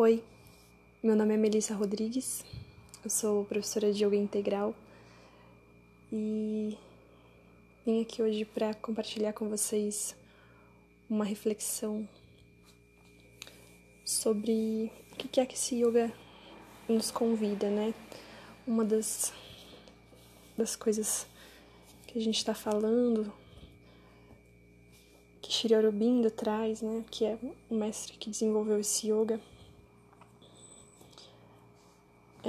Oi, meu nome é Melissa Rodrigues, eu sou professora de Yoga Integral e vim aqui hoje para compartilhar com vocês uma reflexão sobre o que é que esse yoga nos convida, né? Uma das, das coisas que a gente está falando, que Shri Aurobindo traz, né? Que é o mestre que desenvolveu esse yoga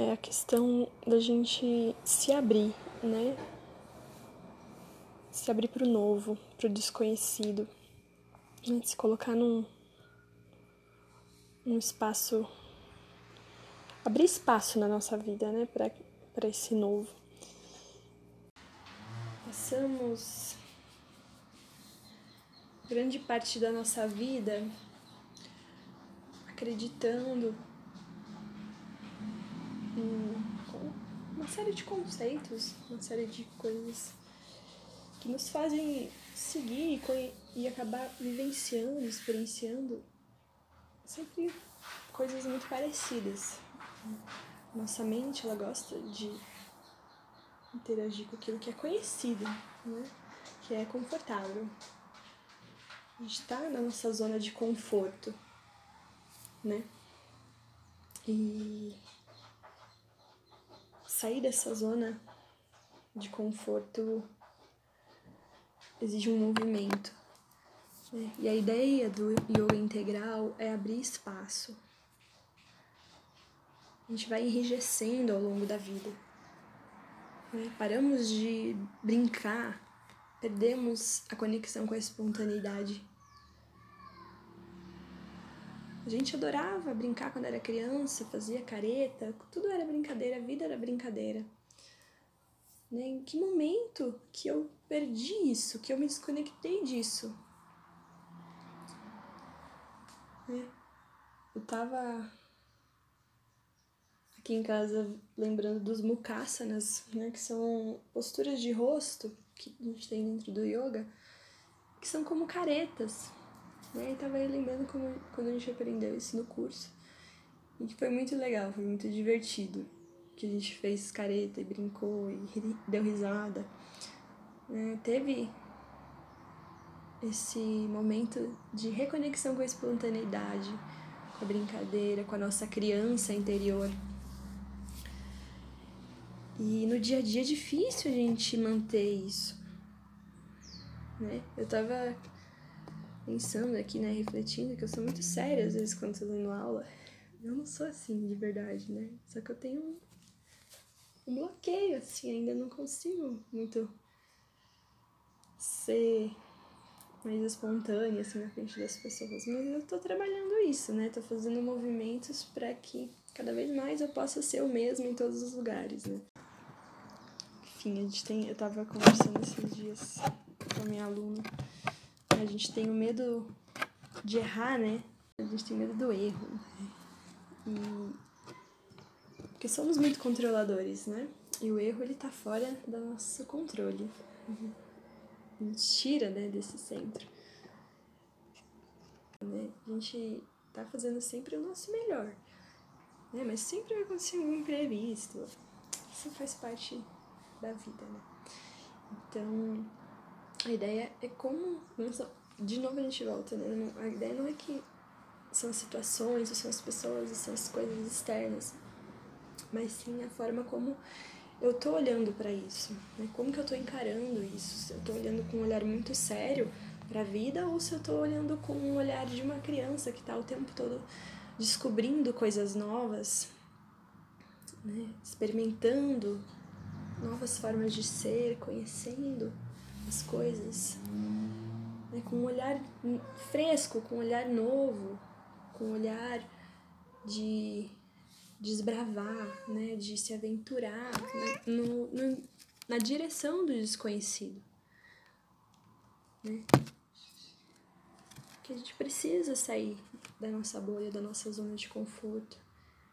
é a questão da gente se abrir, né? Se abrir para o novo, para o desconhecido, né? se colocar num, num espaço, abrir espaço na nossa vida, né? Para esse novo. Passamos grande parte da nossa vida acreditando uma série de conceitos, uma série de coisas que nos fazem seguir e acabar vivenciando, experienciando sempre coisas muito parecidas. Nossa mente, ela gosta de interagir com aquilo que é conhecido, né? que é confortável. A gente está na nossa zona de conforto, né? E sair dessa zona de conforto exige um movimento. Né? E a ideia do yoga integral é abrir espaço. A gente vai enrijecendo ao longo da vida. Né? Paramos de brincar, perdemos a conexão com a espontaneidade. A gente adorava brincar quando era criança, fazia careta, tudo era brincadeira, a vida era brincadeira. Né? Em que momento que eu perdi isso, que eu me desconectei disso? Né? Eu tava aqui em casa lembrando dos mukhasanas, né, que são posturas de rosto que a gente tem dentro do yoga, que são como caretas. E tava aí lembrando como, quando a gente aprendeu isso no curso. E que foi muito legal, foi muito divertido. Que a gente fez careta e brincou e deu risada. É, teve esse momento de reconexão com a espontaneidade, com a brincadeira, com a nossa criança interior. E no dia a dia é difícil a gente manter isso. Né? Eu tava pensando aqui, né, refletindo, que eu sou muito séria às vezes quando tô dando aula. Eu não sou assim de verdade, né? Só que eu tenho um, um bloqueio, assim, ainda não consigo muito ser mais espontânea, assim, na frente das pessoas. Mas eu tô trabalhando isso, né? Tô fazendo movimentos para que cada vez mais eu possa ser o mesmo em todos os lugares, né? Enfim, a gente tem. Eu tava conversando esses dias com a minha aluna a gente tem o medo de errar, né? A gente tem medo do erro. E... Porque somos muito controladores, né? E o erro, ele tá fora do nosso controle. A gente tira, né, desse centro. Né? A gente tá fazendo sempre o nosso melhor. Né? Mas sempre vai acontecer um imprevisto. Isso faz parte da vida, né? Então, a ideia é como. De novo a gente volta, né? A ideia não é que são as situações, ou são as pessoas, ou são as coisas externas, mas sim a forma como eu tô olhando para isso, né? Como que eu tô encarando isso? Se eu tô olhando com um olhar muito sério para a vida ou se eu tô olhando com um olhar de uma criança que tá o tempo todo descobrindo coisas novas, né? experimentando novas formas de ser, conhecendo as coisas, né, com um olhar fresco, com um olhar novo, com um olhar de desbravar, né, de se aventurar né, no, no, na direção do desconhecido. Né? Que a gente precisa sair da nossa bolha, da nossa zona de conforto,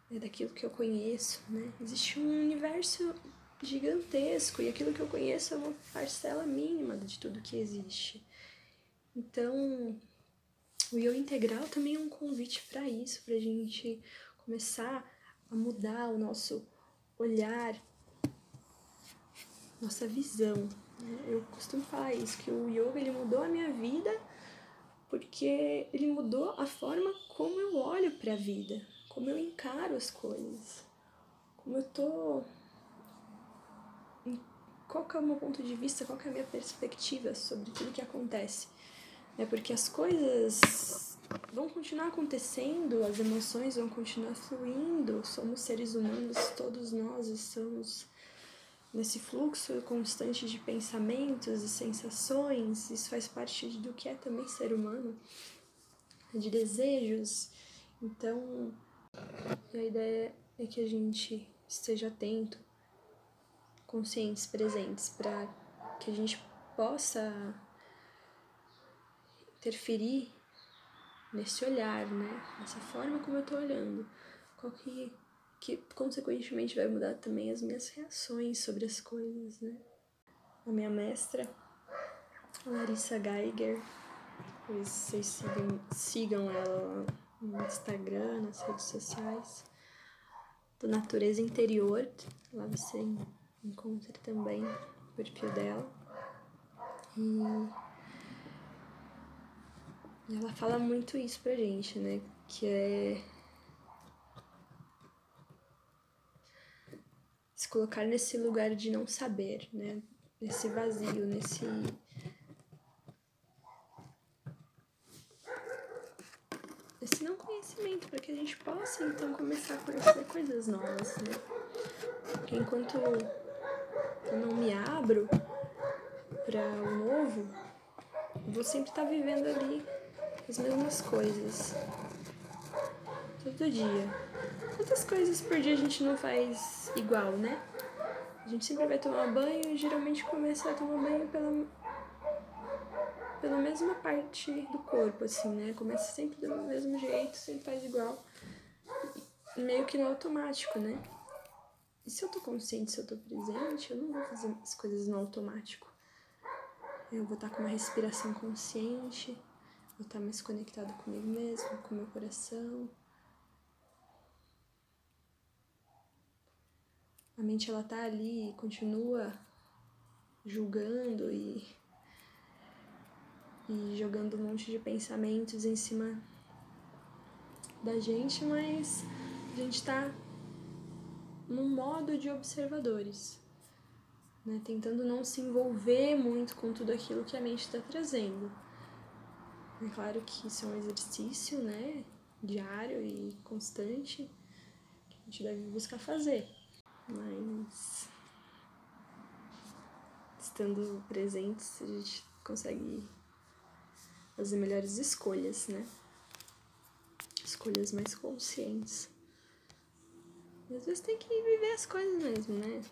né, daquilo que eu conheço. Né? Existe um universo gigantesco e aquilo que eu conheço é uma parcela mínima de tudo que existe. Então, o yoga integral também é um convite para isso, para a gente começar a mudar o nosso olhar, nossa visão. Né? Eu costumo falar isso, que o yoga ele mudou a minha vida porque ele mudou a forma como eu olho para a vida, como eu encaro as coisas, como eu tô qual que é o meu ponto de vista, qual que é a minha perspectiva sobre tudo que acontece. É porque as coisas vão continuar acontecendo, as emoções vão continuar fluindo, somos seres humanos, todos nós estamos nesse fluxo constante de pensamentos e sensações, isso faz parte do que é também ser humano, de desejos. Então, a ideia é que a gente esteja atento, conscientes, presentes, para que a gente possa interferir nesse olhar, né? Nessa forma como eu tô olhando. Qual que que consequentemente vai mudar também as minhas reações sobre as coisas, né? A minha mestra, Larissa Geiger, vocês sigam, sigam ela no Instagram, nas redes sociais, do Natureza Interior, lá você encontra também o perfil dela. E ela fala muito isso pra gente, né? Que é se colocar nesse lugar de não saber, né? Nesse vazio, nesse esse não conhecimento para que a gente possa então começar a conhecer coisas novas, né? Porque enquanto eu não me abro para o novo, vou sempre estar tá vivendo ali as mesmas coisas todo dia. Quantas coisas por dia a gente não faz igual, né? A gente sempre vai tomar banho e geralmente começa a tomar banho pela, pela mesma parte do corpo, assim, né? Começa sempre do mesmo jeito, sempre faz igual. Meio que no automático, né? E se eu tô consciente, se eu tô presente, eu não vou fazer as coisas no automático. Eu vou estar com uma respiração consciente, vou estar mais conectado comigo mesmo, com meu coração, a mente ela tá ali e continua julgando e, e jogando um monte de pensamentos em cima da gente, mas a gente tá num modo de observadores, né? tentando não se envolver muito com tudo aquilo que a mente está trazendo. É claro que isso é um exercício, né, diário e constante que a gente deve buscar fazer mas estando presentes a gente consegue fazer melhores escolhas, né? Escolhas mais conscientes. Às vezes tem que viver as coisas mesmo, né?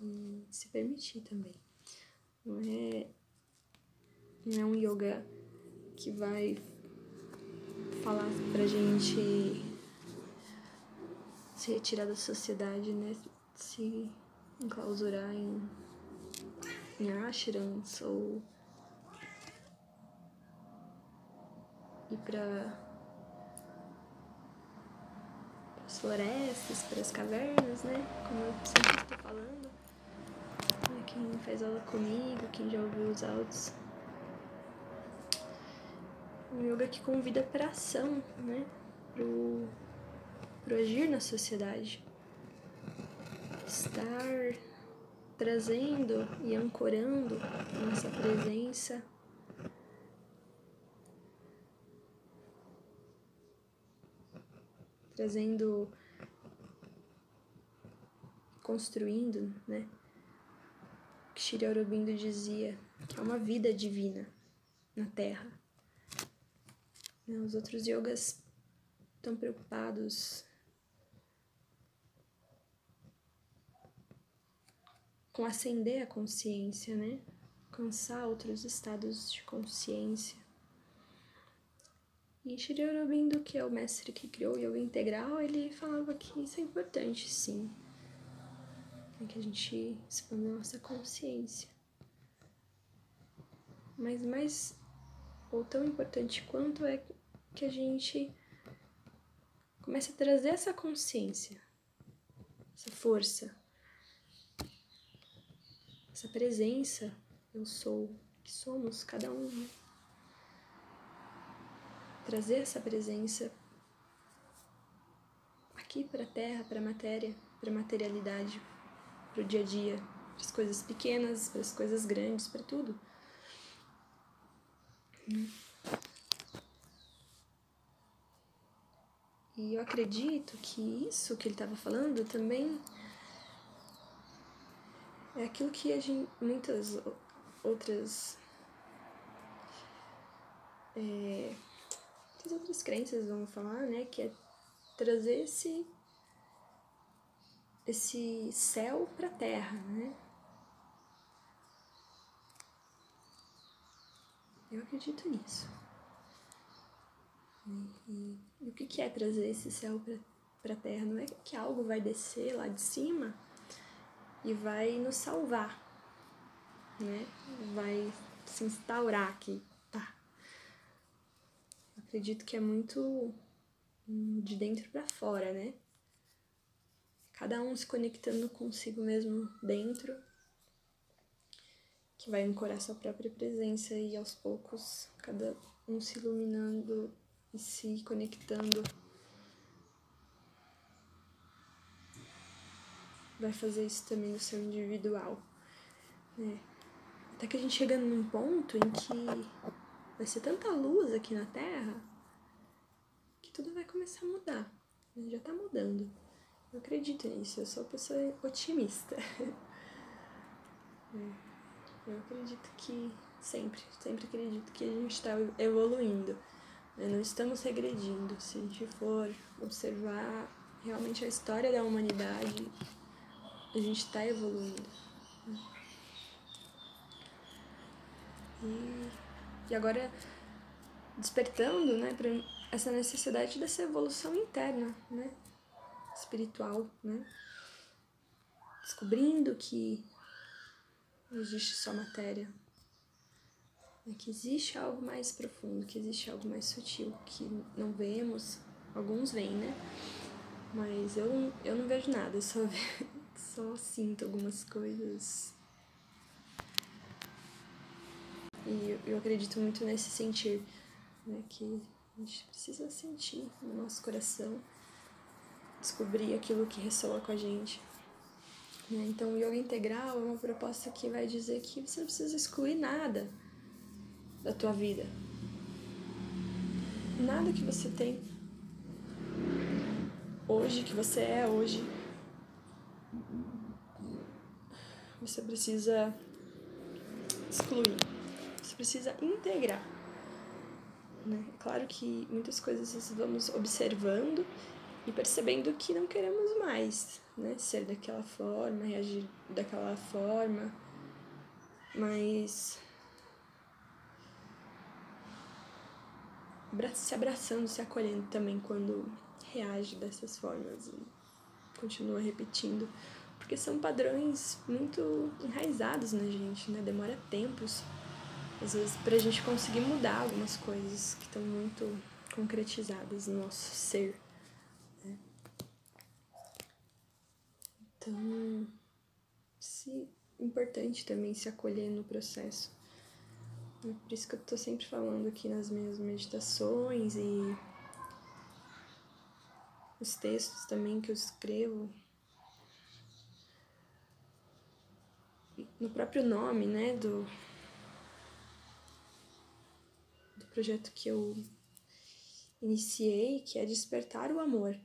E se permitir também. Não é, não é um yoga que vai falar pra gente se retirar da sociedade, né? Se enclausurar em, em ashrams ou ir para as florestas, para as cavernas, né? Como eu sempre estou falando. Quem faz aula comigo, quem já ouviu os áudios. Um yoga que convida para ação, né? Pro para agir na sociedade. Estar trazendo e ancorando nossa presença trazendo construindo, né? Que Shri Aurobindo dizia que é uma vida divina na Terra. Os outros yogas estão preocupados com acender a consciência, né? Alcançar outros estados de consciência. E Shri Aurobindo, que é o mestre que criou o yoga integral, ele falava que isso é importante, sim. É que a gente expanda a nossa consciência. Mas mais, ou tão importante quanto é que a gente Comece a trazer essa consciência, essa força, essa presença. Eu sou, que somos cada um. Trazer essa presença aqui para a Terra, para a matéria, para a materialidade, para o dia a dia, para as coisas pequenas, para as coisas grandes, para tudo. E eu acredito que isso que ele estava falando também é aquilo que a gente, muitas outras é, muitas outras crenças vão falar, né, que é trazer esse esse céu para a terra, né? Eu acredito nisso. E, e, o que, que é trazer esse céu para a terra? Não é que algo vai descer lá de cima e vai nos salvar, né? Vai se instaurar aqui? Acredito que é muito de dentro para fora, né? Cada um se conectando consigo mesmo dentro que vai ancorar sua própria presença e aos poucos cada um se iluminando e se conectando. Vai fazer isso também no seu individual. Né? Até que a gente chega num ponto em que vai ser tanta luz aqui na Terra que tudo vai começar a mudar. Já tá mudando. Eu acredito nisso, eu sou uma pessoa otimista. é. Eu acredito que sempre, sempre acredito que a gente está evoluindo. Né? Não estamos regredindo. Se a gente for observar realmente a história da humanidade, a gente está evoluindo. Né? E, e agora despertando né, para essa necessidade dessa evolução interna, né, espiritual, né, descobrindo que não existe só matéria. É que existe algo mais profundo, que existe algo mais sutil, que não vemos. Alguns veem, né? Mas eu, eu não vejo nada, eu só, só sinto algumas coisas. E eu, acredito muito nesse sentir, né? Que a gente precisa sentir no nosso coração, descobrir aquilo que ressoa com a gente. Né? Então, o yoga integral é uma proposta que vai dizer que você não precisa excluir nada da tua vida. Nada que você tem hoje, que você é hoje, você precisa excluir. Precisa integrar. Né? Claro que muitas coisas vamos observando e percebendo que não queremos mais né, ser daquela forma, reagir daquela forma, mas se abraçando, se acolhendo também quando reage dessas formas e continua repetindo, porque são padrões muito enraizados na gente, né? Demora tempos, às vezes, pra gente conseguir mudar algumas coisas que estão muito concretizadas no nosso ser. Então, se importante também se acolher no processo. É por isso que eu tô sempre falando aqui nas minhas meditações e os textos também que eu escrevo. No próprio nome, né, do, do projeto que eu iniciei, que é Despertar o Amor.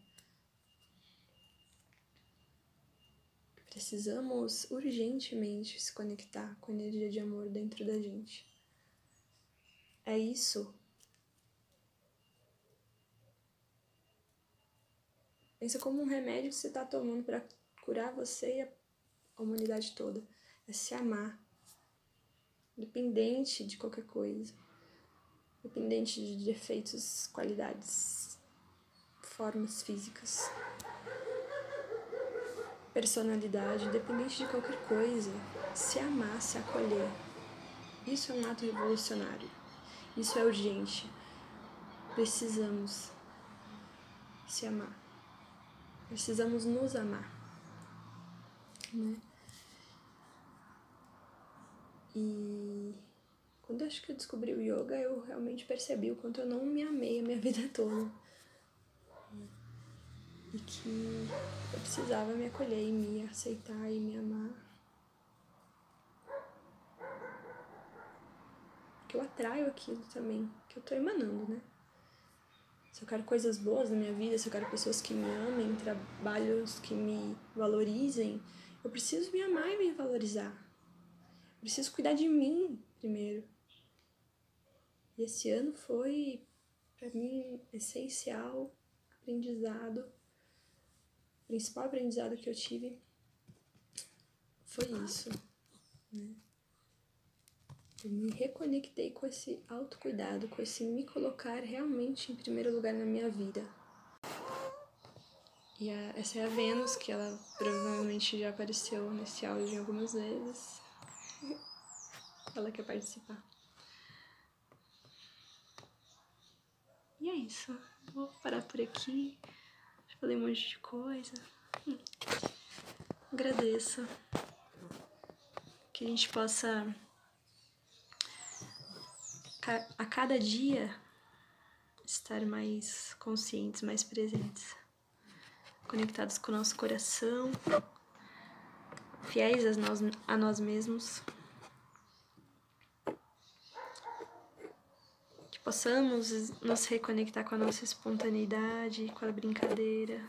Precisamos urgentemente se conectar com a energia de amor dentro da gente. É isso. Pensa como um remédio que você está tomando para curar você e a humanidade toda. É se amar. Independente de qualquer coisa. Independente de defeitos, qualidades, formas físicas personalidade, independente de qualquer coisa, se amar, se acolher. Isso é um ato revolucionário. Isso é urgente. Precisamos. se amar. Precisamos nos amar. Né? E quando eu acho que eu descobri o yoga, eu realmente percebi o quanto eu não me amei a minha vida toda. E que eu precisava me acolher e me aceitar e me amar. Que eu atraio aquilo também, que eu tô emanando, né? Se eu quero coisas boas na minha vida, se eu quero pessoas que me amem, trabalhos que me valorizem, eu preciso me amar e me valorizar. Eu preciso cuidar de mim primeiro. E esse ano foi, para mim, essencial aprendizado. O principal aprendizado que eu tive foi isso. Né? Eu me reconectei com esse autocuidado, com esse me colocar realmente em primeiro lugar na minha vida. E a, essa é a Vênus, que ela provavelmente já apareceu nesse áudio algumas vezes. Ela quer participar. E é isso. Vou parar por aqui. Falei um monte de coisa. Hum. Agradeço. Que a gente possa a cada dia estar mais conscientes, mais presentes, conectados com o nosso coração, fiéis a nós, a nós mesmos. Possamos nos reconectar com a nossa espontaneidade, com a brincadeira,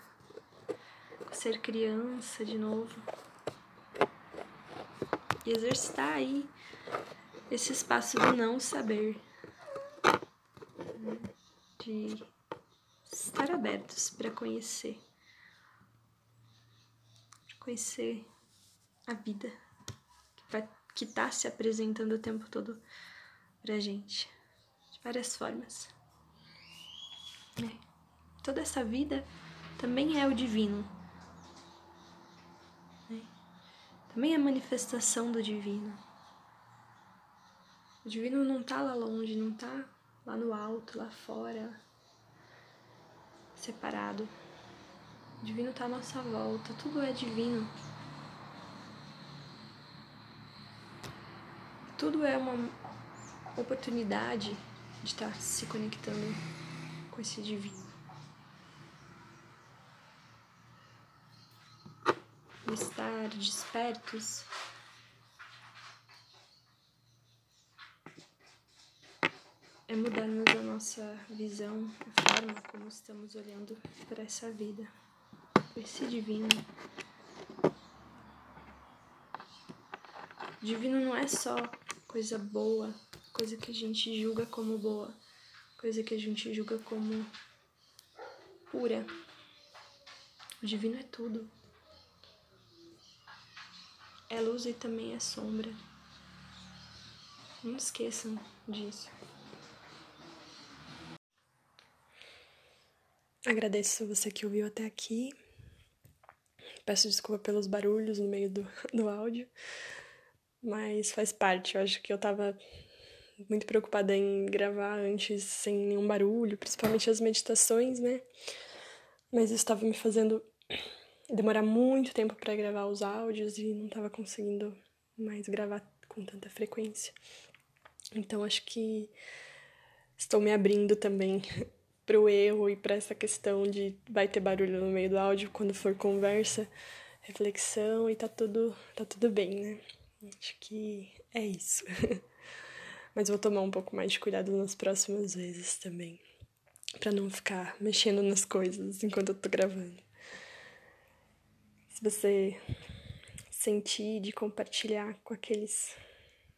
com ser criança de novo. E exercitar aí esse espaço do não saber, de estar abertos para conhecer, para conhecer a vida que está se apresentando o tempo todo pra gente de várias formas. É. Toda essa vida também é o divino. É. Também é manifestação do divino. O divino não tá lá longe, não tá lá no alto, lá fora, separado. O divino tá à nossa volta, tudo é divino. Tudo é uma oportunidade de estar se conectando com esse divino. Estar despertos é mudarmos a nossa visão, a forma como estamos olhando para essa vida, para esse divino. Divino não é só coisa boa, coisa que a gente julga como boa, coisa que a gente julga como pura. O divino é tudo. É luz e também é sombra. Não esqueçam disso. Agradeço você que ouviu até aqui. Peço desculpa pelos barulhos no meio do, do áudio, mas faz parte. Eu acho que eu tava muito preocupada em gravar antes sem nenhum barulho, principalmente as meditações, né? Mas isso estava me fazendo demorar muito tempo para gravar os áudios e não estava conseguindo mais gravar com tanta frequência. Então acho que estou me abrindo também para o erro e para essa questão de vai ter barulho no meio do áudio quando for conversa, reflexão e tá tudo tá tudo bem, né? Acho que é isso. Mas vou tomar um pouco mais de cuidado nas próximas vezes também. para não ficar mexendo nas coisas enquanto eu tô gravando. Se você sentir de compartilhar com aqueles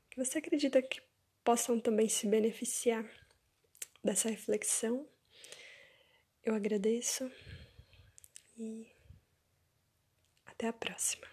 que você acredita que possam também se beneficiar dessa reflexão, eu agradeço e até a próxima.